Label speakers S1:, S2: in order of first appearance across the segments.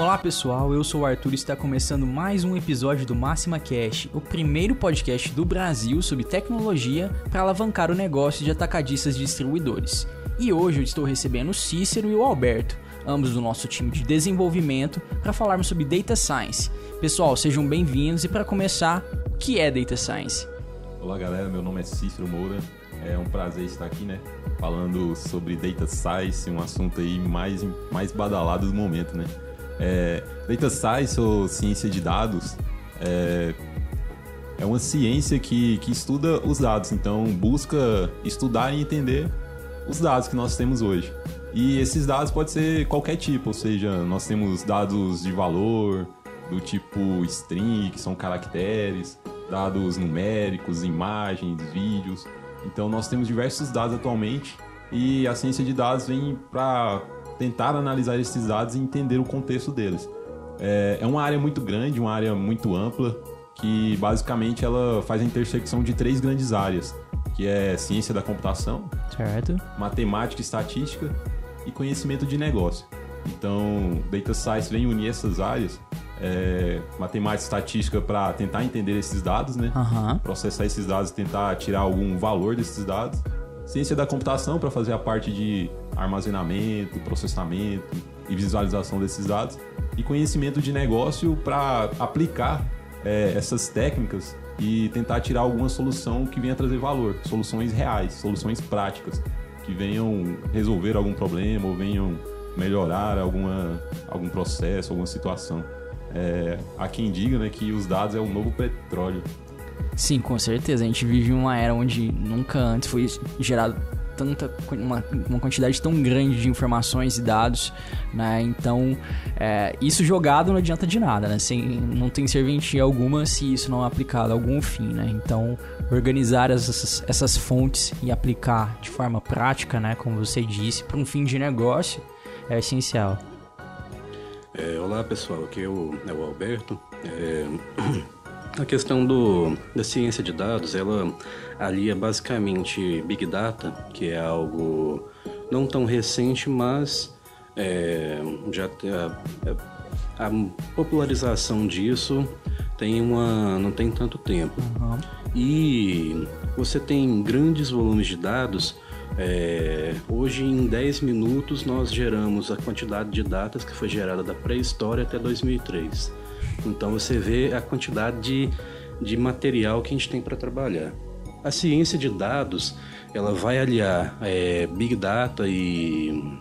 S1: Olá pessoal, eu sou o Arthur e está começando mais um episódio do Máxima Cash, o primeiro podcast do Brasil sobre tecnologia para alavancar o negócio de atacadistas e distribuidores. E hoje eu estou recebendo o Cícero e o Alberto, ambos do nosso time de desenvolvimento, para falarmos sobre Data Science. Pessoal, sejam bem-vindos e para começar, o que é Data Science?
S2: Olá galera, meu nome é Cícero Moura, é um prazer estar aqui, né? Falando sobre Data Science, um assunto aí mais, mais badalado do momento, né? É, data Science ou ciência de dados é, é uma ciência que, que estuda os dados, então busca estudar e entender os dados que nós temos hoje. E esses dados podem ser qualquer tipo, ou seja, nós temos dados de valor, do tipo string, que são caracteres, dados numéricos, imagens, vídeos. Então nós temos diversos dados atualmente e a ciência de dados vem para tentar analisar esses dados e entender o contexto deles. É, é uma área muito grande, uma área muito ampla, que basicamente ela faz a intersecção de três grandes áreas, que é ciência da computação,
S1: certo.
S2: matemática e estatística e conhecimento de negócio. Então, Data Science vem unir essas áreas, é, matemática e estatística para tentar entender esses dados, né?
S1: Uhum.
S2: Processar esses dados e tentar tirar algum valor desses dados. Ciência da computação para fazer a parte de armazenamento, processamento e visualização desses dados. E conhecimento de negócio para aplicar é, essas técnicas e tentar tirar alguma solução que venha trazer valor, soluções reais, soluções práticas, que venham resolver algum problema ou venham melhorar alguma, algum processo, alguma situação. É, há quem diga né, que os dados é o novo petróleo.
S1: Sim, com certeza. A gente vive uma era onde nunca antes foi gerado tanta uma, uma quantidade tão grande de informações e dados, né? Então, é, isso jogado não adianta de nada, né? Sem, não tem serventia alguma se isso não é aplicado a algum fim, né? Então, organizar essas, essas fontes e aplicar de forma prática, né? Como você disse, para um fim de negócio é essencial.
S3: É, olá pessoal, aqui é o, é o Alberto. É, a questão do, da ciência de dados, ela alia basicamente Big Data, que é algo não tão recente, mas é, já a, a, popularização disso tem uma não tem tanto tempo.
S1: Uhum.
S3: E você tem grandes volumes de dados é, hoje, em 10 minutos, nós geramos a quantidade de datas que foi gerada da pré-história até 2003. Então, você vê a quantidade de, de material que a gente tem para trabalhar. A ciência de dados, ela vai aliar é, Big Data e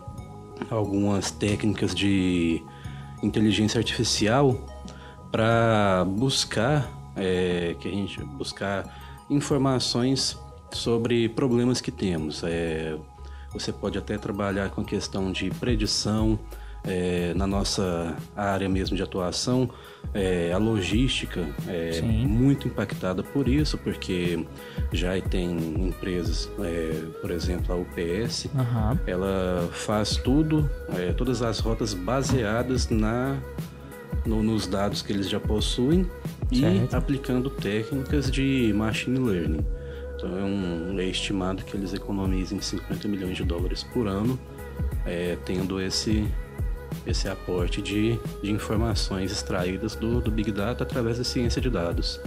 S3: algumas técnicas de inteligência artificial para buscar é, que a gente buscar informações sobre problemas que temos. É, você pode até trabalhar com a questão de predição, é, na nossa área mesmo de atuação, é, a logística é Sim. muito impactada por isso, porque já tem empresas, é, por exemplo, a UPS,
S1: uhum.
S3: ela faz tudo, é, todas as rotas baseadas na, no, nos dados que eles já possuem certo. e aplicando técnicas de machine learning. Então é, um, é estimado que eles economizem 50 milhões de dólares por ano, é, tendo esse, esse aporte de, de informações extraídas do, do Big Data através da ciência de dados.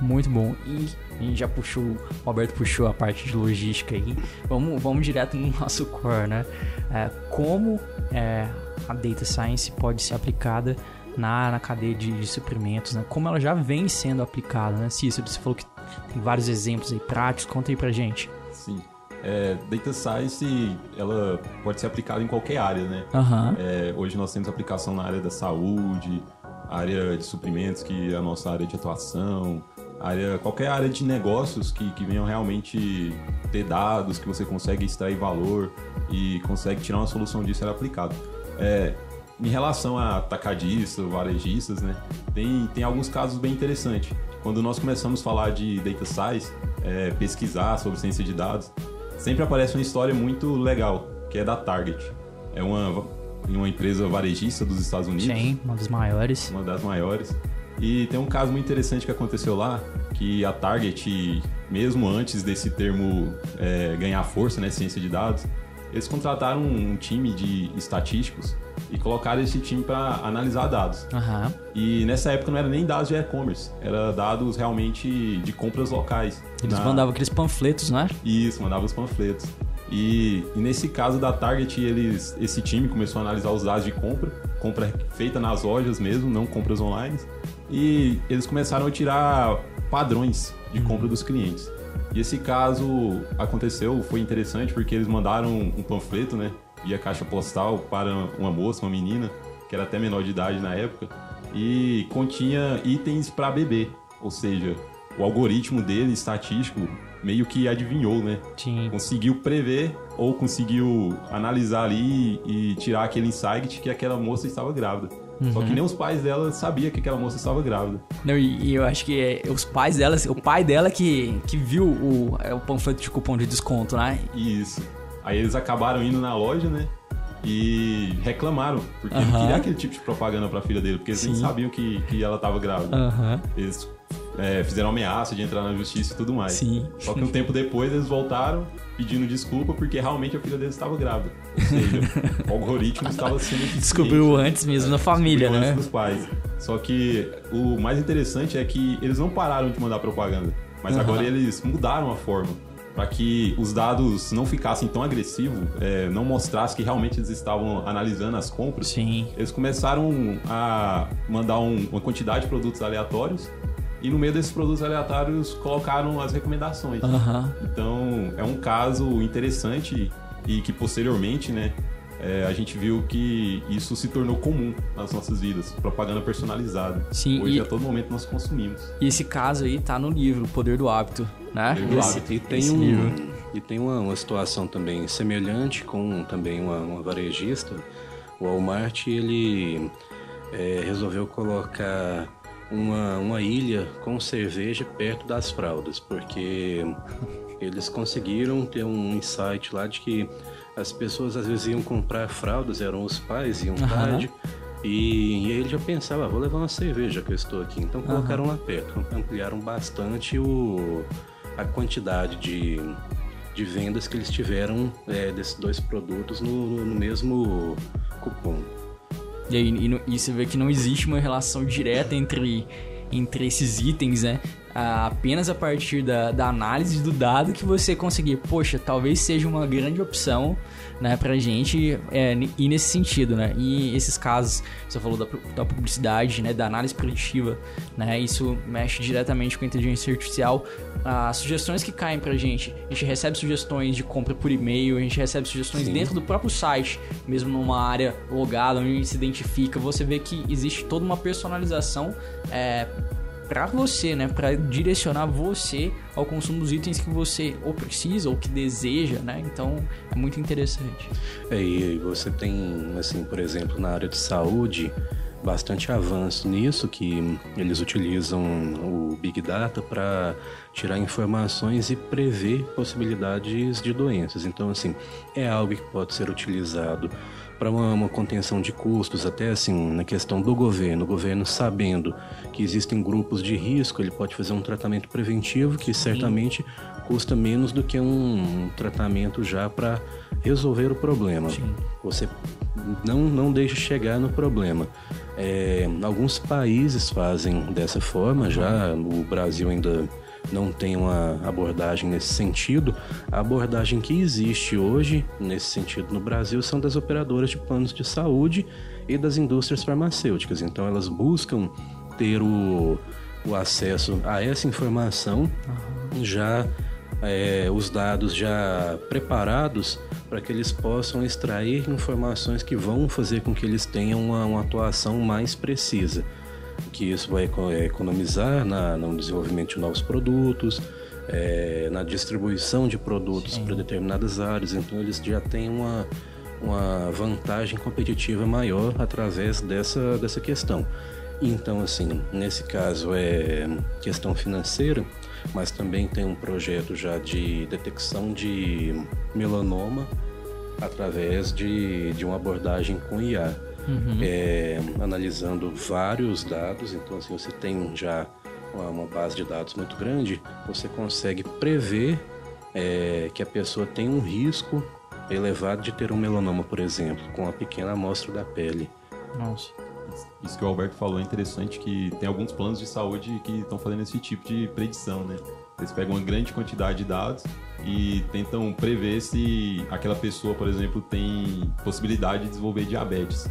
S1: Muito bom. E a gente já puxou, o Alberto puxou a parte de logística aí. Vamos, vamos direto no nosso core, né? É, como é, a Data Science pode ser aplicada na, na cadeia de, de, suprimentos, né? Como ela já vem sendo aplicada, né? Cícero, você falou que tem vários exemplos aí práticos, conta aí pra gente.
S2: Sim. É, data Science, ela pode ser aplicada em qualquer área, né?
S1: Uhum.
S2: É, hoje nós temos aplicação na área da saúde, área de suprimentos, que é a nossa área de atuação, área, qualquer área de negócios que, que venham realmente ter dados, que você consegue extrair valor e consegue tirar uma solução disso, era aplicado. É, em relação a atacadistas, varejistas, né? Tem, tem alguns casos bem interessantes. Quando nós começamos a falar de data science, é, pesquisar sobre ciência de dados, sempre aparece uma história muito legal, que é da Target. É uma, uma empresa varejista dos Estados Unidos.
S1: Sim, uma das maiores.
S2: Uma das maiores. E tem um caso muito interessante que aconteceu lá, que a Target, mesmo antes desse termo é, ganhar força, né, ciência de dados, eles contrataram um time de estatísticos e colocaram esse time para analisar dados.
S1: Aham.
S2: E nessa época não era nem dados de e-commerce, era dados realmente de compras locais.
S1: Eles
S2: Na-
S1: mandavam aqueles panfletos, né?
S2: Isso, mandava os panfletos. E, e nesse caso da Target, eles, esse time começou a analisar os dados de compra, compra feita nas lojas mesmo, não compras online. E eles começaram a tirar padrões de compra dos clientes. E esse caso aconteceu, foi interessante porque eles mandaram um panfleto, né, via caixa postal para uma moça, uma menina, que era até menor de idade na época, e continha itens para bebê. Ou seja, o algoritmo dele, estatístico, meio que adivinhou, né?
S1: Sim.
S2: conseguiu prever ou conseguiu analisar ali e tirar aquele insight que aquela moça estava grávida. Só que nem os pais dela sabiam que aquela moça estava grávida.
S1: Não, e, e eu acho que é, os pais dela, o pai dela que, que viu o, é, o panfleto de cupom de desconto, né?
S2: Isso. Aí eles acabaram indo na loja, né? E reclamaram, porque ele
S1: Aham.
S2: queria aquele tipo de propaganda pra filha dele, porque eles nem sabiam que, que ela estava grávida.
S1: Aham.
S2: Eles é, fizeram ameaça de entrar na justiça e tudo mais.
S1: Sim.
S2: Só que um tempo depois eles voltaram pedindo desculpa porque realmente a filha deles estava grávida. Ou seja, o algoritmo estava sendo eficiente.
S1: Descobriu antes mesmo na família, né?
S2: antes dos pais. Só que o mais interessante é que eles não pararam de mandar propaganda, mas
S1: Aham.
S2: agora eles mudaram a forma para que os dados não ficassem tão agressivos, é, não mostrasse que realmente eles estavam analisando as compras.
S1: Sim.
S2: Eles começaram a mandar um- uma quantidade de produtos aleatórios e no meio desses produtos aleatórios colocaram as recomendações.
S1: Aham.
S2: Então é um caso interessante e que posteriormente, né, é, a gente viu que isso se tornou comum nas nossas vidas, propaganda personalizada.
S1: Sim,
S2: Hoje
S1: e-
S2: a todo momento nós consumimos.
S1: E esse caso aí tá no livro, O Poder do Hábito, né?
S2: Poder do
S1: Esse-
S2: Hábito.
S3: E tem,
S1: esse
S3: um,
S1: livro.
S3: e tem uma, uma situação também semelhante com também uma, uma varejista. O Walmart ele é, resolveu colocar uma, uma ilha com cerveja perto das fraldas, porque eles conseguiram ter um insight lá de que as pessoas às vezes iam comprar fraldas, eram os pais, iam
S1: Aham.
S3: tarde. E, e ele já pensava, ah, vou levar uma cerveja que eu estou aqui. Então colocaram lá perto, ampliaram bastante o, a quantidade de, de vendas que eles tiveram é, desses dois produtos no, no mesmo cupom.
S1: E aí e, e você vê que não existe uma relação direta entre, entre esses itens, né? Ah, apenas a partir da, da análise do dado que você conseguir, poxa, talvez seja uma grande opção né, pra gente é, ir nesse sentido, né? E esses casos, você falou da, da publicidade, né, da análise preditiva, né? Isso mexe diretamente com a inteligência artificial. As sugestões que caem pra gente, a gente recebe sugestões de compra por e-mail, a gente recebe sugestões
S3: Sim.
S1: dentro do próprio site, mesmo numa área logada, onde a gente se identifica, você vê que existe toda uma personalização é, para você, né? Para direcionar você ao consumo dos itens que você ou precisa ou que deseja, né? Então é muito interessante.
S3: É, e você tem, assim, por exemplo, na área de saúde, bastante avanço nisso, que eles utilizam o Big Data para tirar informações e prever possibilidades de doenças. Então, assim, é algo que pode ser utilizado para uma, uma contenção de custos, até assim, na questão do governo. O governo sabendo que existem grupos de risco, ele pode fazer um tratamento preventivo que certamente custa menos do que um tratamento já para resolver o problema.
S1: Sim.
S3: Você não, não deixa chegar no problema. É, alguns países fazem dessa forma, já o Brasil ainda não tem uma abordagem nesse sentido. A abordagem que existe hoje, nesse sentido no Brasil, são das operadoras de planos de saúde e das indústrias farmacêuticas. Então elas buscam ter o, o acesso a essa informação já é, os dados já preparados para que eles possam extrair informações que vão fazer com que eles tenham uma, uma atuação mais precisa. Que isso vai é, economizar na, no desenvolvimento de novos produtos, é, na distribuição de produtos para determinadas áreas. Então eles já têm uma, uma vantagem competitiva maior através dessa, dessa questão. Então, assim, nesse caso é questão financeira, mas também tem um projeto já de detecção de melanoma através de, de uma abordagem com IA, É, analisando vários dados. Então, assim, você tem já uma, uma base de dados muito grande, você consegue prever é, que a pessoa tem um risco elevado de ter um melanoma, por exemplo, com uma pequena amostra da pele.
S1: Nossa.
S2: Isso que o Alberto falou é interessante que tem alguns planos de saúde que estão fazendo esse tipo de predição, né? Eles pegam uma grande quantidade de dados e tentam prever se aquela pessoa, por exemplo, tem possibilidade de desenvolver diabetes.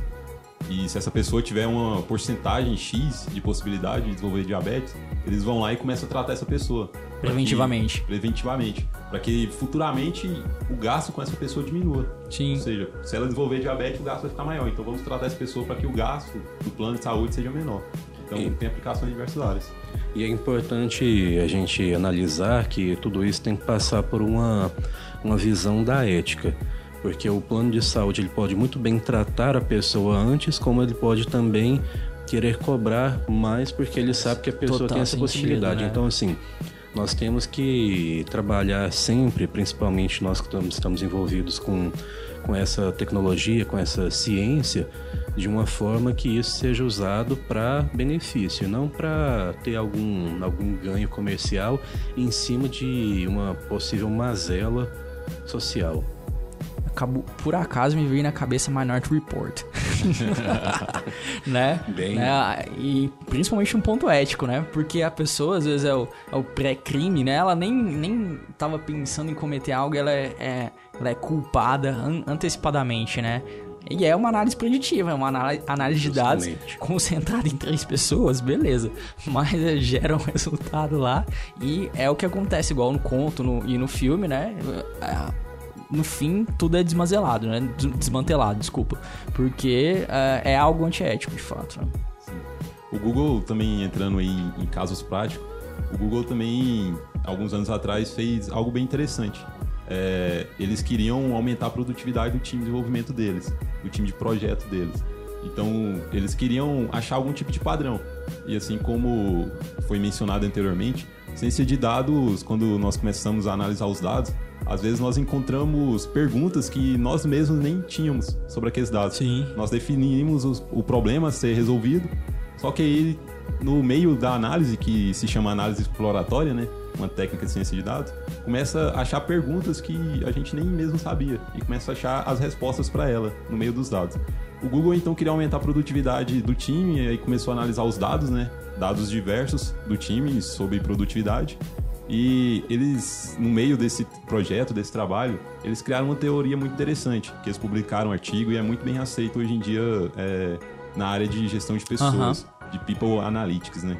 S2: E se essa pessoa tiver uma porcentagem X de possibilidade de desenvolver diabetes, eles vão lá e começam a tratar essa pessoa.
S1: Preventivamente.
S2: Que, preventivamente. Para que futuramente o gasto com essa pessoa diminua.
S1: Sim.
S2: Ou seja, se ela desenvolver diabetes, o gasto vai ficar maior. Então vamos tratar essa pessoa para que o gasto do plano de saúde seja menor. Então e, tem aplicação em diversas áreas.
S3: E é importante a gente analisar que tudo isso tem que passar por uma, uma visão da ética porque o plano de saúde ele pode muito bem tratar a pessoa antes, como ele pode também querer cobrar mais porque ele sabe que a pessoa Total tem essa sentido, possibilidade. Né? Então, assim, nós temos que trabalhar sempre, principalmente nós que estamos envolvidos com, com essa tecnologia, com essa ciência, de uma forma que isso seja usado para benefício, não para ter algum, algum ganho comercial em cima de uma possível mazela social
S1: acabou, por acaso me veio na cabeça Minority Report. né?
S3: Bem.
S1: Né? E principalmente um ponto ético, né? Porque a pessoa, às vezes, é o, é o pré-crime, né? Ela nem, nem tava pensando em cometer algo, ela é, é ela é culpada an antecipadamente, né? E é uma análise preditiva, é uma análise de dados concentrada em três pessoas, beleza. Mas é, gera um resultado lá e é o que acontece, igual no conto no, e no filme, né? No fim, tudo é desmantelado, né? Desmantelado, desculpa. Porque uh, é algo antiético, de fato. Né?
S2: O Google também entrando aí em casos práticos, o Google também, alguns anos atrás, fez algo bem interessante. É, eles queriam aumentar a produtividade do time de desenvolvimento deles, do time de projeto deles. Então, eles queriam achar algum tipo de padrão. E assim como foi mencionado anteriormente, ciência de dados, quando nós começamos a analisar os dados, às vezes nós encontramos perguntas que nós mesmos nem tínhamos sobre aqueles dados.
S1: Sim.
S2: Nós definimos o problema a ser resolvido, só que aí no meio da análise, que se chama análise exploratória, né? Uma técnica de ciência de dados, começa a achar perguntas que a gente nem mesmo sabia e começa a achar as respostas para ela no meio dos dados. O Google então queria aumentar a produtividade do time e aí começou a analisar os dados, né? Dados diversos do time sobre produtividade e eles, no meio desse projeto, desse trabalho, eles criaram uma teoria muito interessante, que eles publicaram um artigo e é muito bem aceito hoje em dia é, na área de gestão de pessoas, uhum. de People Analytics, né?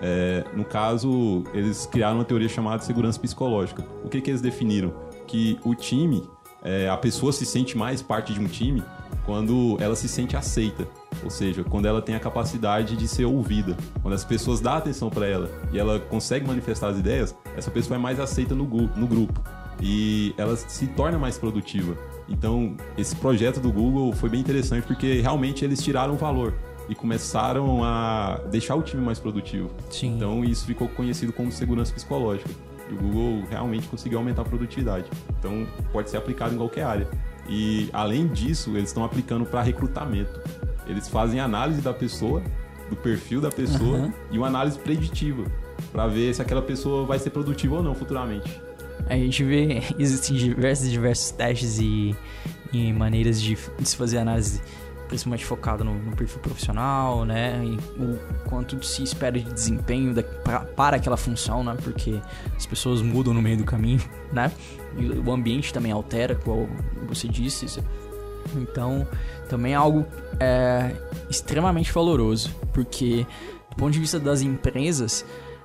S2: É, no caso, eles criaram uma teoria chamada segurança psicológica. O que, que eles definiram? Que o time, é, a pessoa se sente mais parte de um time quando ela se sente aceita. Ou seja, quando ela tem a capacidade de ser ouvida, quando as pessoas dão atenção para ela e ela consegue manifestar as ideias, essa pessoa é mais aceita no, no grupo e ela se torna mais produtiva. Então, esse projeto do Google foi bem interessante porque realmente eles tiraram valor e começaram a deixar o time mais produtivo.
S1: Sim.
S2: Então, isso ficou conhecido como segurança psicológica. E o Google realmente conseguiu aumentar a produtividade. Então, pode ser aplicado em qualquer área. E além disso, eles estão aplicando para recrutamento. Eles fazem análise da pessoa, do perfil da pessoa uhum. e uma análise preditiva para ver se aquela pessoa vai ser produtiva ou não futuramente.
S1: A gente vê existem diversos diversos testes e, e maneiras de, de se fazer análise principalmente focado no, no, perfil profissional, né? E o quanto se espera de desempenho da, pra, para aquela função, né? Porque as pessoas mudam no meio do caminho, né? E o ambiente também altera, como você disse. Então, também é algo é, extremamente valoroso, porque do ponto de vista das empresas,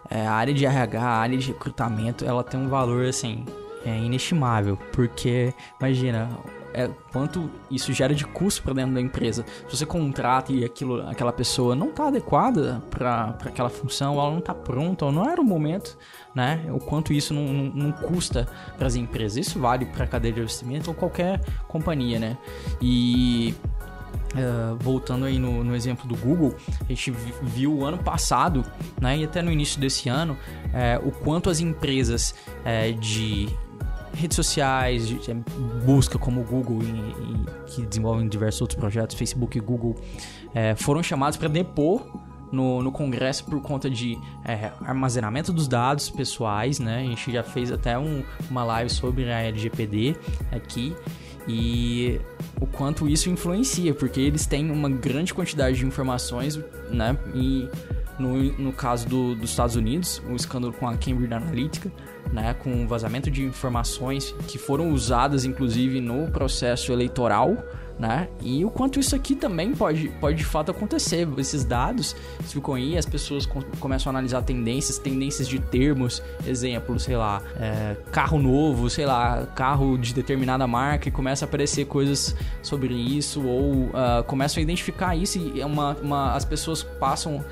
S1: é, a área de RH, a área de recrutamento, ela tem um valor assim é inestimável, porque imagina é, quanto isso gera de custo para dentro da empresa. Se você contrata e aquilo, aquela pessoa não está adequada para aquela função, ela não está pronta, ou não era o momento, né? O quanto isso não, não, não custa para as empresas. Isso vale para a cadeia de investimento ou qualquer companhia, né? E Uh, voltando aí no, no, exemplo do Google, a gente viu o ano passado, né, e até no início desse ano, é, o quanto as empresas é, de redes sociais, é, busca como Google, e, e, que desenvolvem diversos outros projetos, Facebook e Google, é, foram chamados para depor no, no Congresso por conta de é, armazenamento dos dados pessoais, né? A gente já fez até um, uma live sobre a LGPD aqui. E o quanto isso influencia, porque eles têm uma grande quantidade de informações, né? E no, no caso do, dos Estados Unidos, o escândalo com a Cambridge Analytica, né? Com vazamento de informações que foram usadas, inclusive, no processo eleitoral, né? E o quanto isso aqui também pode, pode de fato acontecer. Esses dados ficam aí, as pessoas com, começam a analisar tendências, tendências de termos, exemplo, sei lá, é, carro novo, sei lá, carro de determinada marca, e começa a aparecer coisas sobre isso, ou uh, começam a identificar isso e é uma, uma, as pessoas passam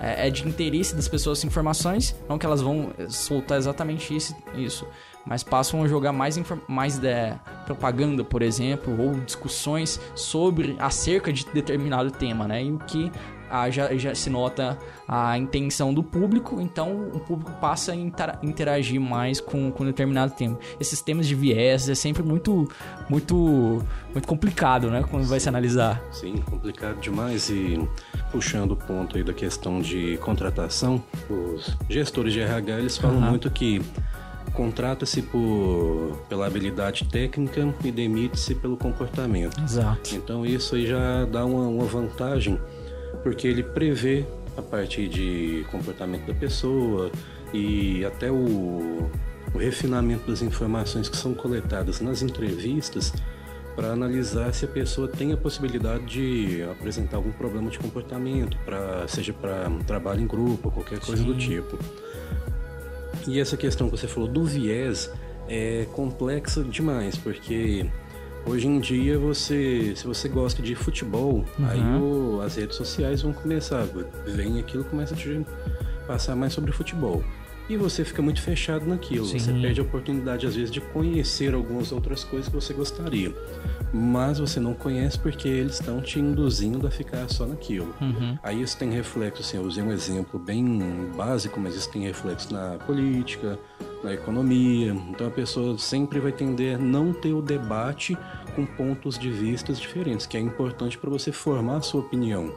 S1: é, é de interesse das pessoas informações, não que elas vão soltar exatamente isso, isso mas passam a jogar mais, mais é, propaganda, por exemplo, ou discussões sobre acerca de determinado tema, né? E o que ah, já, já se nota a intenção do público, então o público passa a interagir mais com, com determinado tema. Esses temas de viés é sempre muito, muito, muito complicado, né? Quando vai se analisar.
S3: Sim, complicado demais. E puxando o ponto aí da questão de contratação, os gestores de RH eles falam uhum. muito que contrata-se por pela habilidade técnica e demite-se pelo comportamento.
S1: Exato.
S3: Então isso aí já dá uma, uma vantagem, porque ele prevê a partir de comportamento da pessoa e até o, o refinamento das informações que são coletadas nas entrevistas para analisar se a pessoa tem a possibilidade de apresentar algum problema de comportamento, pra, seja para trabalho em grupo, qualquer coisa Sim. do tipo. E essa questão que você falou do viés é complexa demais, porque hoje em dia você, se você gosta de futebol, uhum. aí o, as redes sociais vão começar, vem aquilo começa a te passar mais sobre futebol. E você fica muito fechado naquilo. Sim. Você perde a oportunidade, às vezes, de conhecer algumas outras coisas que você gostaria mas você não conhece porque eles estão te induzindo a ficar só naquilo. Uhum. Aí isso tem reflexo, assim, eu usei um exemplo bem básico, mas isso tem reflexo na política, na economia. Então a pessoa sempre vai tender a não ter o debate com pontos de vistas diferentes, que é importante para você formar a sua opinião.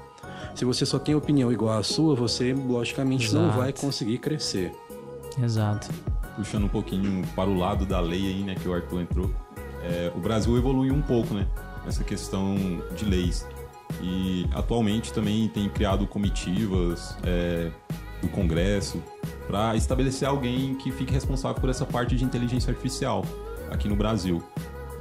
S3: Se você só tem opinião igual à sua, você logicamente Exato. não vai conseguir crescer.
S1: Exato.
S2: Puxando um pouquinho para o lado da lei aí, né, que o Arthur entrou é, o Brasil evoluiu um pouco, né? Nessa questão de leis. E atualmente também tem criado comitivas é, do Congresso para estabelecer alguém que fique responsável por essa parte de inteligência artificial aqui no Brasil.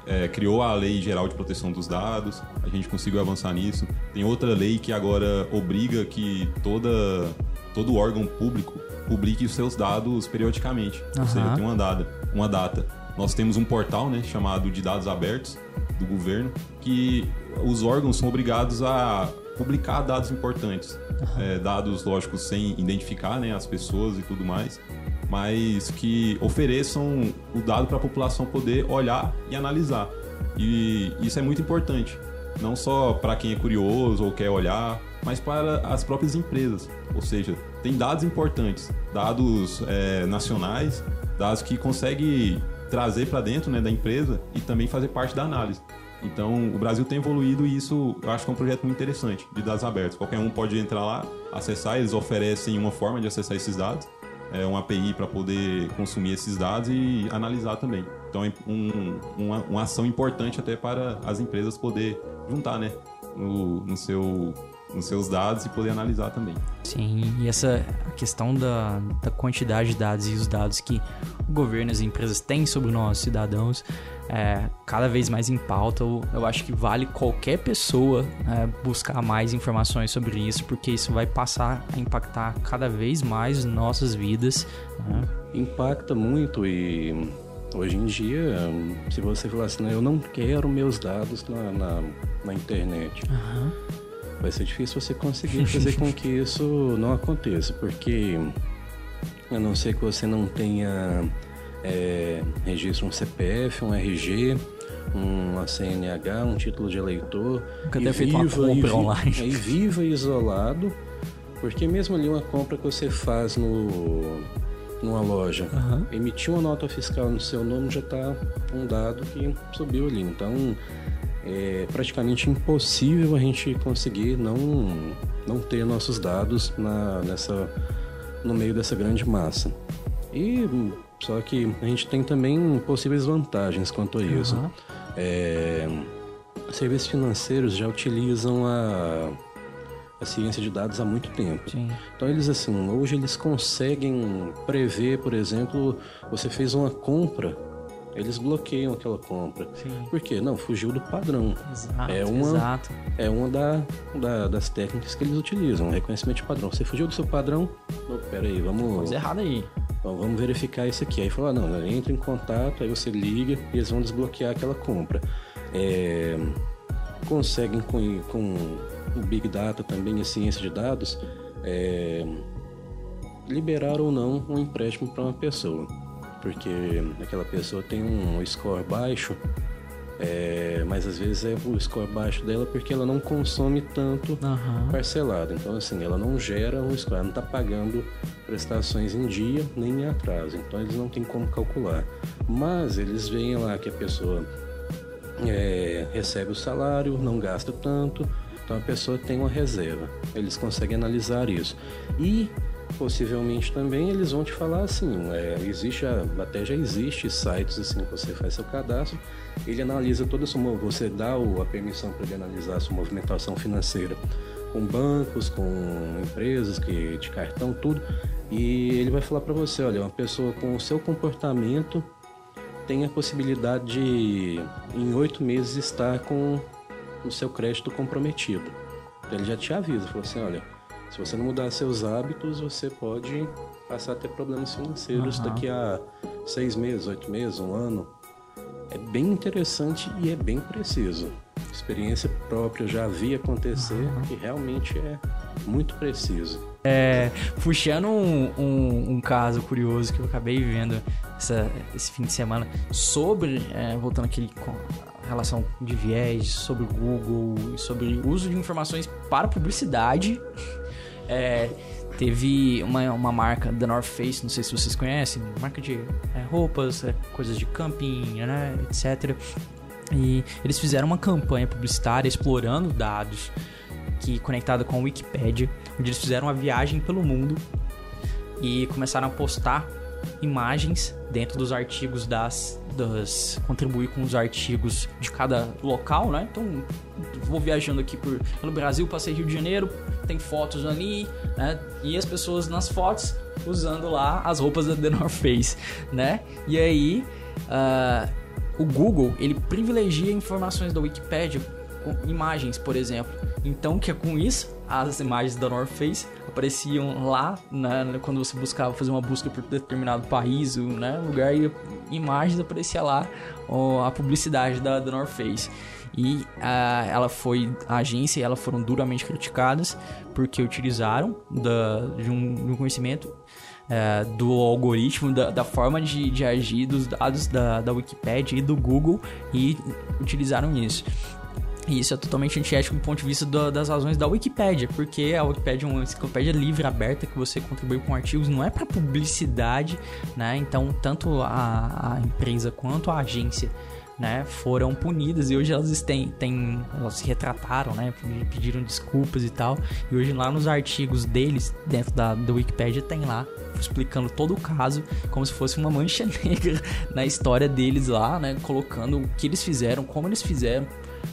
S2: É, criou a Lei Geral de Proteção dos Dados, a gente conseguiu avançar nisso. Tem outra lei que agora obriga que toda, todo órgão público publique os seus dados periodicamente. Uhum. Ou seja, tem uma data. Uma data nós temos um portal né, chamado de dados abertos do governo, que os órgãos são obrigados a publicar dados importantes. Uhum. É, dados, lógicos, sem identificar né, as pessoas e tudo mais, mas que ofereçam o dado para a população poder olhar e analisar. E isso é muito importante, não só para quem é curioso ou quer olhar, mas para as próprias empresas. Ou seja, tem dados importantes, dados é, nacionais, dados que conseguem trazer para dentro né, da empresa e também fazer parte da análise. Então, o Brasil tem evoluído e isso eu acho que é um projeto muito interessante de dados abertos. Qualquer um pode entrar lá, acessar, eles oferecem uma forma de acessar esses dados, é, uma API para poder consumir esses dados e analisar também. Então, é um, uma, uma ação importante até para as empresas poder juntar né, no, no seu nos seus dados e poder analisar também.
S1: Sim, e essa questão da, da quantidade de dados e os dados que o governo e as empresas têm sobre nós, cidadãos, é, cada vez mais em pauta. Eu, eu acho que vale qualquer pessoa é, buscar mais informações sobre isso, porque isso vai passar a impactar cada vez mais nossas vidas. Né?
S3: Impacta muito e hoje em dia, se você falar assim, eu não quero meus dados na, na, na internet. Uhum vai ser difícil você conseguir fazer com que isso não aconteça, porque a não ser que você não tenha é, registro um CPF, um RG, uma CNH, um título de eleitor,
S1: Nunca e viva, uma compra
S3: e,
S1: online.
S3: e viva isolado, porque mesmo ali uma compra que você faz no numa loja, uhum. emitir uma nota fiscal no seu nome já está um dado que subiu ali. Então, é praticamente impossível a gente conseguir não, não ter nossos dados na, nessa, no meio dessa grande massa. E só que a gente tem também possíveis vantagens quanto a isso. Uhum. É, serviços financeiros já utilizam a, a ciência de dados há muito tempo.
S1: Sim.
S3: Então eles assim, hoje eles conseguem prever, por exemplo, você fez uma compra, eles bloqueiam aquela compra.
S1: Sim.
S3: Por quê? Não, fugiu do padrão.
S1: Exato,
S3: É uma-
S1: exato.
S3: É uma da, da- das técnicas que eles utilizam, reconhecimento de padrão. Você fugiu do seu padrão? Não, pera aí, vamos,
S1: Coisa errada aí.
S3: Vamos verificar isso aqui. Aí falou, ah, não, entra em contato, aí você liga e eles vão desbloquear aquela compra. É, conseguem com, com o Big Data também, a ciência de dados, é, liberar ou não um empréstimo para uma pessoa. Porque aquela pessoa tem um score baixo, é, mas às vezes é o score baixo dela porque ela não consome tanto
S1: Aham.
S3: parcelado. Então, assim, ela não gera um score, ela não está pagando prestações em dia nem em atraso. Então, eles não têm como calcular. Mas eles veem lá que a pessoa é, recebe o salário, não gasta tanto, então a pessoa tem uma reserva. Eles conseguem analisar isso. E possivelmente também eles vão te falar assim, é, existe a- até já existe sites assim que você faz seu cadastro, ele analisa toda a sua, você dá a permissão para ele analisar a sua movimentação financeira com bancos, com empresas que de cartão, tudo, e ele vai falar para você, olha, uma pessoa com o seu comportamento tem a possibilidade de, em oito meses, estar com o seu crédito comprometido. Então ele já te avisa, falou assim, olha, se você não mudar seus hábitos, você pode passar a ter problemas financeiros
S1: Aham.
S3: daqui a seis meses, oito meses, um ano. É bem interessante e é bem preciso. Experiência própria, já vi acontecer e realmente é muito preciso.
S1: Puxando um, um- um caso curioso que eu acabei vendo essa- esse fim de semana sobre, é, voltando aquele com a relação de viés, sobre o Google, sobre o uso de informações para publicidade. É, teve uma, uma marca da North Face, não sei se vocês conhecem, marca de é, roupas, é, coisas de camping, né, etc. E eles fizeram uma campanha publicitária explorando dados que conectada com a Wikipedia, onde eles fizeram uma viagem pelo mundo e começaram a postar imagens dentro dos artigos das, das contribuir com os artigos de cada local, né? Então, vou viajando aqui por, pelo Brasil, passei Rio de Janeiro, tem fotos ali, né? E as pessoas nas fotos usando lá as roupas da The North Face, né? E aí, ah, o Google, ele privilegia informações da Wikipedia com imagens, por exemplo. Então, que é com isso, as imagens da North Face apareciam lá, né, quando você buscava fazer uma busca por determinado país, né, lugar, e imagens aparecia lá ó, a publicidade da, da North Face. E ah, ela foi, a agência e ela foram duramente criticadas porque utilizaram da, de, um, de um conhecimento é, do algoritmo, da, da forma de, de agir dos dados da, da Wikipedia e do Google e utilizaram isso. E isso é totalmente antiético do ponto de vista do- das razões da Wikipédia, porque a Wikipédia é uma enciclopédia livre, aberta, que você contribui com artigos, não é para publicidade, né? Então, tanto a, a empresa quanto a agência né, foram punidas e hoje elas têm, têm elas se retrataram, né, pediram desculpas e tal. E hoje lá nos artigos deles, dentro da, da Wikipedia, tem lá explicando todo o caso como se fosse uma mancha negra na história deles lá, né, colocando o que eles fizeram, como eles fizeram,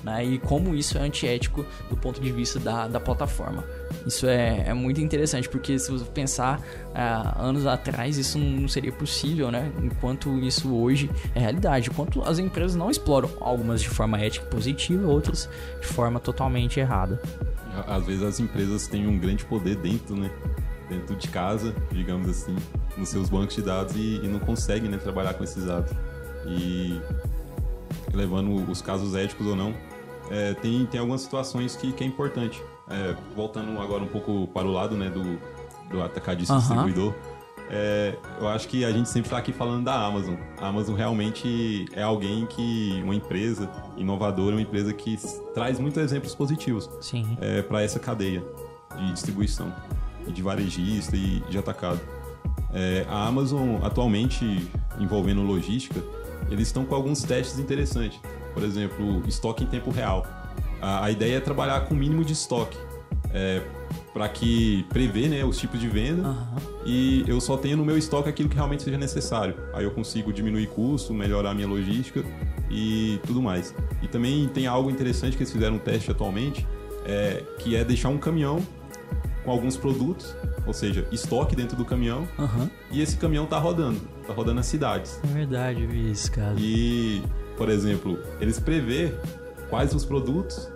S1: né, e como isso é antiético do ponto de vista da, da plataforma. Isso é, é muito interessante, porque se você pensar ah, anos atrás, isso não seria possível, né? Enquanto isso hoje é realidade. Enquanto as empresas não exploram algumas de forma ética positiva, outras de forma totalmente errada.
S2: Às vezes as empresas têm um grande poder dentro, né? Dentro de casa, digamos assim, nos seus bancos de dados e, e não conseguem né, trabalhar com esses dados. E levando os casos éticos ou não, é, tem, tem algumas situações que, que é importante. É, voltando agora um pouco para o lado né, do, do atacadista
S1: Aham.
S2: distribuidor, é, eu acho que a gente sempre está aqui falando da Amazon. A Amazon realmente é alguém que, uma empresa inovadora, uma empresa que traz muitos exemplos positivos
S1: Sim.
S2: para essa cadeia de distribuição, e de varejista e de atacado. É, a Amazon, atualmente, envolvendo logística, eles estão com alguns testes interessantes. Por exemplo, estoque em tempo real. A, a ideia é trabalhar com o mínimo de estoque, para que prever né, os tipos de venda
S1: Aham.
S2: e eu só tenho no meu estoque aquilo que realmente seja necessário. Aí eu consigo diminuir custo, melhorar a minha logística e tudo mais. E também tem algo interessante que eles fizeram um teste atualmente, é, que é deixar um caminhão com alguns produtos, ou seja, estoque dentro do caminhão,
S1: Aham.
S2: e esse caminhão tá rodando, tá rodando nas cidades.
S1: É verdade, eu vi isso, cara.
S2: E, por exemplo, eles prevê quais os produtos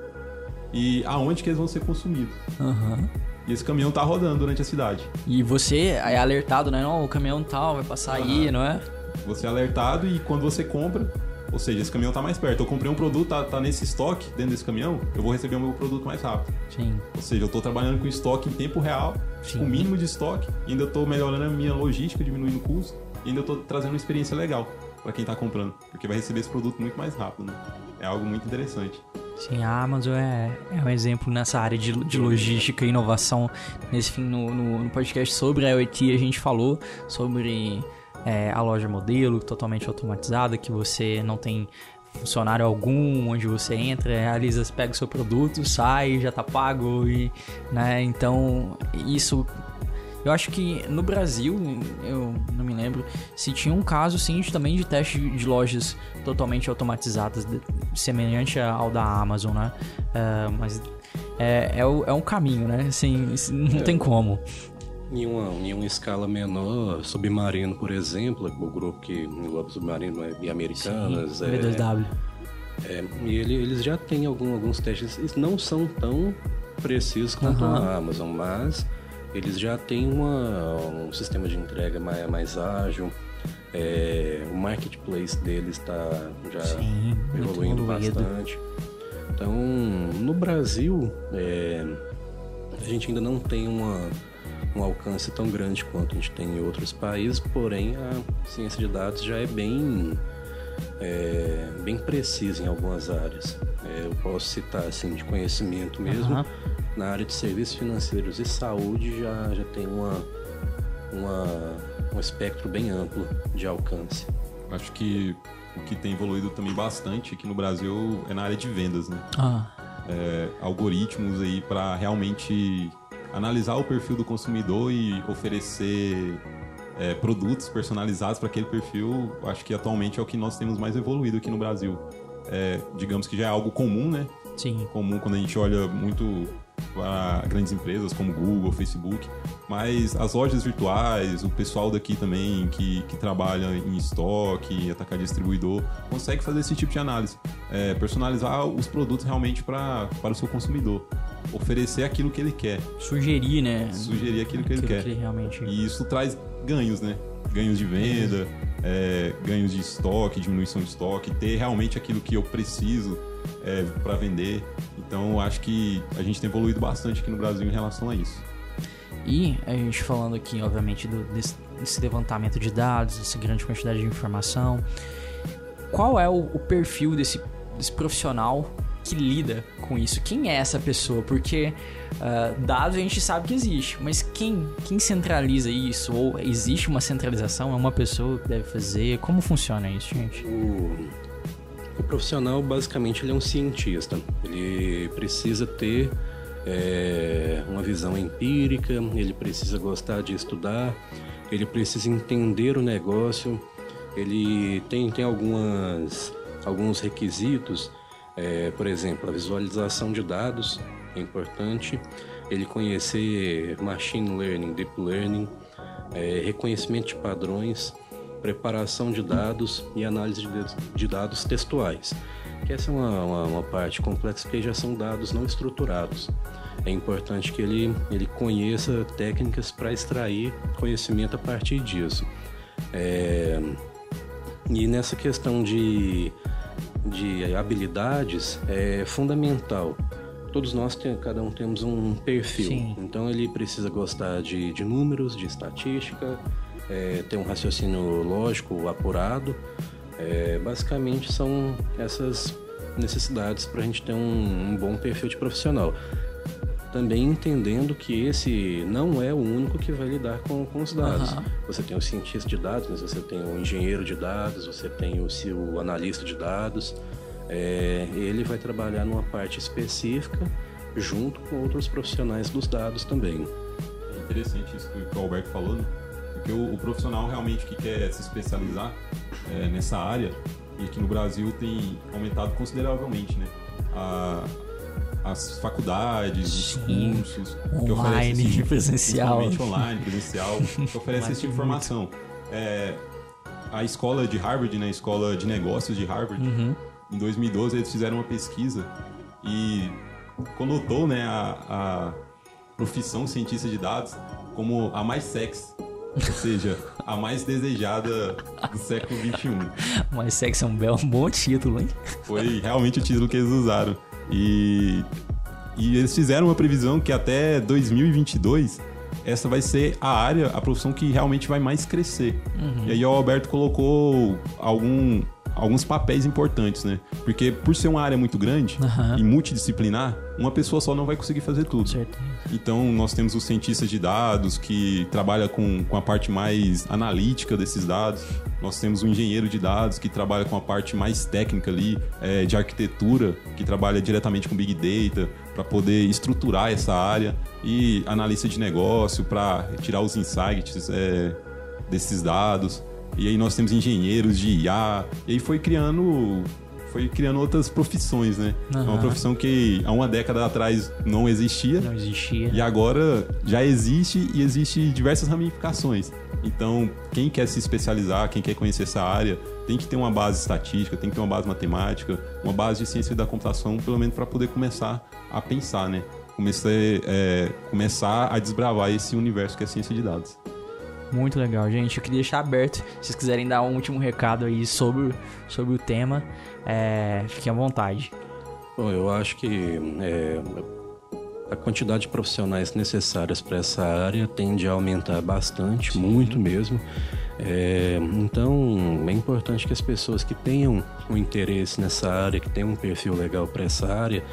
S2: e aonde que eles vão ser consumidos.
S1: Aham.
S2: E esse caminhão tá rodando durante a cidade.
S1: E você é alertado, né? Não, o caminhão tal vai passar aí, não é?
S2: Você é alertado e quando você compra, ou seja, esse caminhão tá mais perto. Eu comprei um produto, tá, tá nesse estoque dentro desse caminhão, eu vou receber o meu produto mais rápido.
S1: Sim.
S2: Ou seja, eu tô trabalhando com estoque em tempo real,
S1: Sim.
S2: com o mínimo de estoque, e ainda tô melhorando a minha logística, diminuindo o custo, e ainda tô trazendo uma experiência legal para quem tá comprando, porque vai receber esse produto muito mais rápido, né? É algo muito interessante.
S1: Sim, a Amazon é, é um exemplo nessa área de, de logística e inovação. Nesse fim, no, no, no podcast sobre a IoT, a gente falou sobre é, a loja modelo totalmente automatizada, que você não tem funcionário algum, onde você entra, realiza, pega o seu produto, sai, já tá pago e, né, então isso eu acho que no Brasil, eu não me lembro, se tinha um caso sim de- também de teste de lojas totalmente automatizadas, semelhante ao da Amazon, né? É, mas é, é, é um caminho, né? Assim, não tem como.
S3: Em uma, em uma escala menor, Submarino, por exemplo, o grupo que engloba Submarino e Americanas, é,
S1: B2W.
S3: é, e ele- eles já têm algum- alguns testes, eles não são tão precisos quanto a Amazon, mas eles já têm uma, um sistema de entrega mais, mais ágil, é, o marketplace deles está já
S1: Sim,
S3: evoluindo bastante. Então, no Brasil, é, a gente ainda não tem uma, um alcance tão grande quanto a gente tem em outros países, porém a ciência de dados já é bem, é, bem precisa em algumas áreas. É, eu posso citar assim, de conhecimento mesmo,
S1: Aham.
S3: na área de serviços financeiros e saúde já, já tem uma, uma, um espectro bem amplo de alcance.
S2: Acho que o que tem evoluído também bastante aqui no Brasil é na área de vendas, né?
S1: Ah,
S2: É, algoritmos aí para realmente analisar o perfil do consumidor e oferecer é, produtos personalizados para aquele perfil. Acho que atualmente é o que nós temos mais evoluído aqui no Brasil. É, digamos que já é algo comum, né?
S1: sim.
S2: comum quando a gente olha muito para grandes empresas como Google, Facebook, mas as lojas virtuais, o pessoal daqui também que, que trabalha em estoque, atacar distribuidor, consegue fazer esse tipo de análise, É, personalizar os produtos realmente pra, para o seu consumidor, oferecer aquilo que ele quer,
S1: Sugerir, né?
S2: sugerir aquilo que ele
S1: Aquilo
S2: quer.
S1: que ele realmente...
S2: E isso traz ganhos, né? Ganhos de venda, é, ganhos de estoque, diminuição de estoque, ter realmente aquilo que eu preciso é, para vender. Então, acho que a gente tem evoluído bastante aqui no Brasil em relação a isso.
S1: E a gente falando aqui, obviamente, do- desse, desse levantamento de dados, dessa grande quantidade de informação, qual é o, o perfil desse, desse profissional que lida com isso? Quem é essa pessoa? Porque ah, dados a gente sabe que existe, mas quem, quem centraliza isso? Ou existe uma centralização? É uma pessoa que deve fazer? Como funciona isso, gente?
S3: O, o profissional, basicamente, ele é um cientista. Ele precisa ter é, uma visão empírica, ele precisa gostar de estudar, ele precisa entender o negócio, ele tem, tem algumas, alguns requisitos, é, por exemplo, a visualização de dados é importante, ele conhecer machine learning, deep learning, é, reconhecimento de padrões, preparação de dados e análise de, de dados textuais. Que essa é uma, uma, uma parte complexa porque já são dados não estruturados. É importante que ele, ele conheça técnicas para extrair conhecimento a partir disso. É, e nessa questão de, de habilidades é fundamental. Todos nós, cada um temos um perfil.
S1: Sim.
S3: Então ele precisa gostar de, de números, de estatística, é, ter um raciocínio lógico apurado. É, basicamente são essas necessidades para a gente ter um, um bom perfil de profissional. Também entendendo que esse não é o único que vai lidar com, com os dados.
S1: Aham.
S3: Você tem o cientista de dados, mas você tem o engenheiro de dados, você tem o, se- o analista de dados. É, ele vai trabalhar numa parte específica junto com outros profissionais dos dados também.
S2: É interessante isso que o Alberto falou, né? Porque o, o profissional realmente que quer se especializar é, nessa área, E aqui no Brasil tem aumentado consideravelmente, né? A, as faculdades,
S1: Sim.
S2: os cursos
S1: Online,
S2: que oferecem esse-
S1: presencial.
S2: online, presencial, que oferece esse tipo de informação. É, a escola de Harvard, né, a escola de negócios de Harvard,
S1: Uhum.
S2: em 2012 eles fizeram uma pesquisa e conotou, né, a, a profissão cientista de dados como a mais sexy, ou seja, a mais desejada do século 21.
S1: Mas sexo é um belo, um bom título, hein?
S2: Foi realmente o título que eles usaram. E, e eles fizeram uma previsão que até 2022 essa vai ser a área, a profissão que realmente vai mais crescer. E aí o Alberto colocou algum, alguns papéis importantes, né? Porque por ser uma área muito grande
S1: Aham.
S2: e multidisciplinar, uma pessoa só não vai conseguir fazer tudo.
S1: Certeza.
S2: Então, nós temos os cientistas de dados que trabalha com, com a parte mais analítica desses dados. Nós temos o engenheiro de dados que trabalha com a parte mais técnica ali, é, de arquitetura, que trabalha diretamente com Big Data, para poder estruturar essa área. E analista de negócio, para tirar os insights é, desses dados. E aí nós temos engenheiros de IA. E aí foi criando foi criando outras profissões, né? É uma profissão que há uma década atrás não existia.
S1: Não existia.
S2: E agora já existe e existe diversas ramificações. Então, quem quer se especializar, quem quer conhecer essa área, tem que ter uma base estatística, tem que ter uma base matemática, uma base de ciência da computação, pelo menos para poder começar a pensar, né? Começar, é, começar a desbravar esse universo que é a ciência de dados.
S1: Muito legal, gente. Eu queria deixar aberto. Se vocês quiserem dar um último recado aí sobre, sobre o tema, é, fiquem à vontade.
S3: Bom, eu acho que é, a quantidade de profissionais necessárias para essa área tende a aumentar bastante, muito mesmo. É, então, é importante que as pessoas que tenham um interesse nessa área, que tenham um perfil legal para essa área,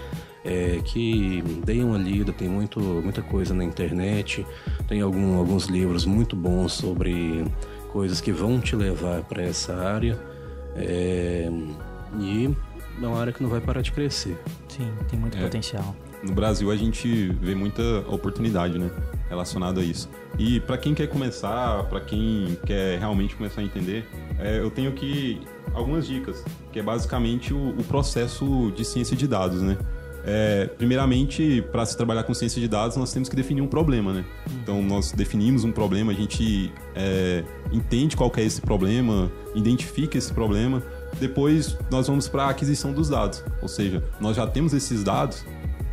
S3: é, que deem uma lida, tem muito, muita coisa na internet, tem algum- alguns livros muito bons sobre coisas que vão te levar para essa área. É, e é uma área que não vai parar de crescer.
S1: Sim, tem muito
S2: É.
S1: potencial.
S2: No Brasil a gente vê muita oportunidade, né, relacionada a isso. E para quem quer começar, para quem quer realmente começar a entender, é, eu tenho aqui algumas dicas, que é basicamente o, o processo de ciência de dados, né? É, primeiramente, para se trabalhar com ciência de dados, nós temos que definir um problema, né? Então, nós definimos um problema, a gente é, entende qual é esse problema, identifica esse problema. Depois, nós vamos para a aquisição dos dados. Ou seja, nós já temos esses dados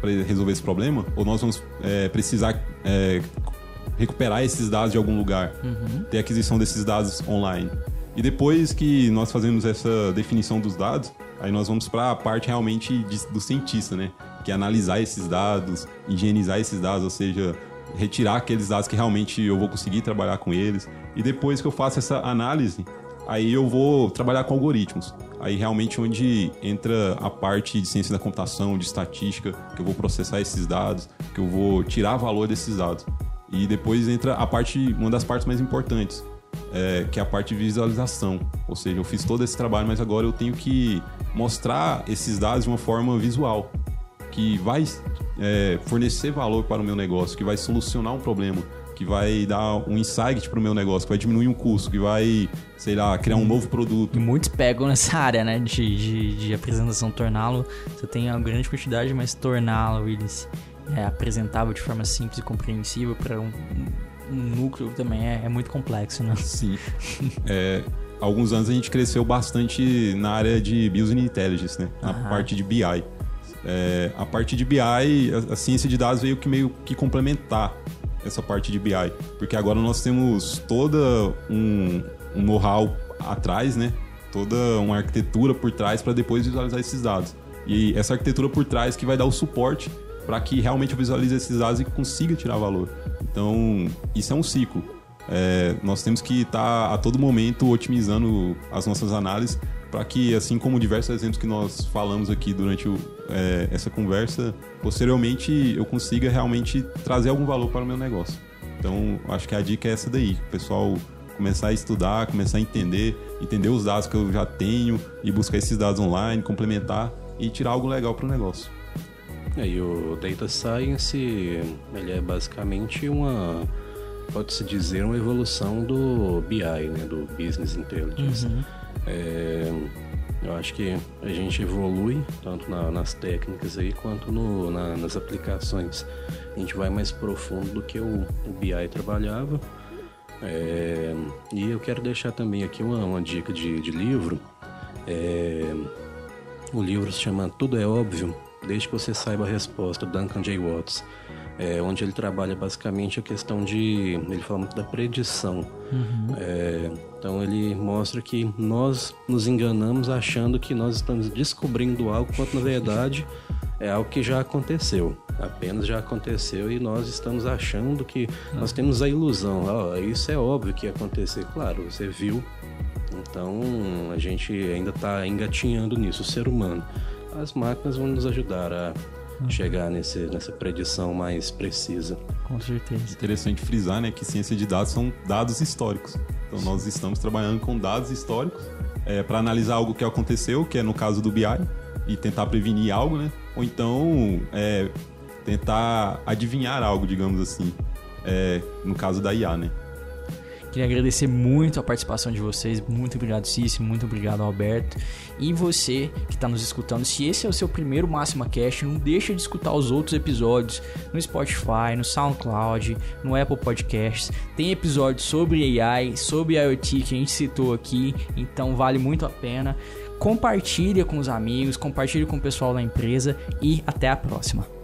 S2: para resolver esse problema, ou nós vamos é, precisar é, recuperar esses dados de algum lugar, ter aquisição desses dados online. E depois que nós fazemos essa definição dos dados, aí nós vamos para a parte realmente de- do cientista, né? Que é analisar esses dados, higienizar esses dados, ou seja, retirar aqueles dados que realmente eu vou conseguir trabalhar com eles. E depois que eu faço essa análise, aí eu vou trabalhar com algoritmos. Aí realmente onde entra a parte de ciência da computação, de estatística, que eu vou processar esses dados, que eu vou tirar valor desses dados. E depois entra a parte, uma das partes mais importantes, é, que é a parte de visualização. Ou seja, eu fiz todo esse trabalho, mas agora eu tenho que mostrar esses dados de uma forma visual, que vai é, fornecer valor para o meu negócio, que vai solucionar um problema, que vai dar um insight para o meu negócio, que vai diminuir um custo, que vai, sei lá, criar um novo produto.
S1: E muitos pegam nessa área, né, de, de, de apresentação, torná-lo. Você tem uma grande quantidade, mas torná-lo, eles é, apresentável de forma simples e compreensível para um, um núcleo também é, é muito complexo, né?
S2: Sim. É, alguns anos a gente cresceu bastante na área de Business Intelligence, né? Na
S1: Aham.
S2: parte de BI. É, a parte de BI, a, a ciência de dados veio que meio que complementar essa parte de BI. Porque agora nós temos toda um, um know-how atrás, né? Toda uma arquitetura por trás para depois visualizar esses dados. E essa arquitetura por trás que vai dar o suporte para que realmente eu visualize esses dados e consiga tirar valor. Então, isso é um ciclo. É, nós temos que estar a todo momento otimizando as nossas análises para que, assim como diversos exemplos que nós falamos aqui durante o- é, essa conversa, posteriormente eu consiga realmente trazer algum valor para o meu negócio. Então, acho que a dica é essa daí, o pessoal começar a estudar, começar a entender, entender os dados que eu já tenho e buscar esses dados online, complementar e tirar algo legal para o negócio.
S3: É, E o Data Science, ele é basicamente uma, pode-se dizer, uma evolução do BI, né, do Business Intelligence. É, Eu acho que a gente evolui tanto na, nas técnicas aí quanto no, na, nas aplicações. A gente vai mais profundo do que o, o BI trabalhava. É, e eu quero deixar também aqui uma, uma dica de, de livro. É, o livro se chama Tudo é Óbvio, desde que você saiba a resposta, Duncan J. Watts é, onde ele trabalha basicamente a questão de. Ele fala muito da predição. Uhum. É, então ele mostra que nós nos enganamos achando que nós estamos descobrindo algo, quando na verdade é algo que já aconteceu. Apenas já aconteceu e nós estamos achando que uhum. nós temos a ilusão. Oh, isso é óbvio que ia acontecer. Claro, você viu. Então a gente ainda está engatinhando nisso, o ser humano. As máquinas vão nos ajudar a chegar nesse, nessa predição mais precisa.
S1: Com certeza.
S2: Interessante frisar, né, que ciência de dados são dados históricos. Então nós estamos trabalhando com dados históricos é, para analisar algo que aconteceu, que é no caso do BI, e tentar prevenir algo, né? Ou então é, tentar adivinhar algo, digamos assim, é, no caso da IA, né?
S1: Queria agradecer muito a participação de vocês. Muito obrigado, Cícero. Muito obrigado, Alberto. E você que está nos escutando, se esse é o seu primeiro Máxima Cast, não deixa de escutar os outros episódios no Spotify, no SoundCloud, no Apple Podcasts. Tem episódios sobre AI, sobre IoT que a gente citou aqui, então vale muito a pena. Compartilhe com os amigos, compartilhe com o pessoal da empresa e até a próxima.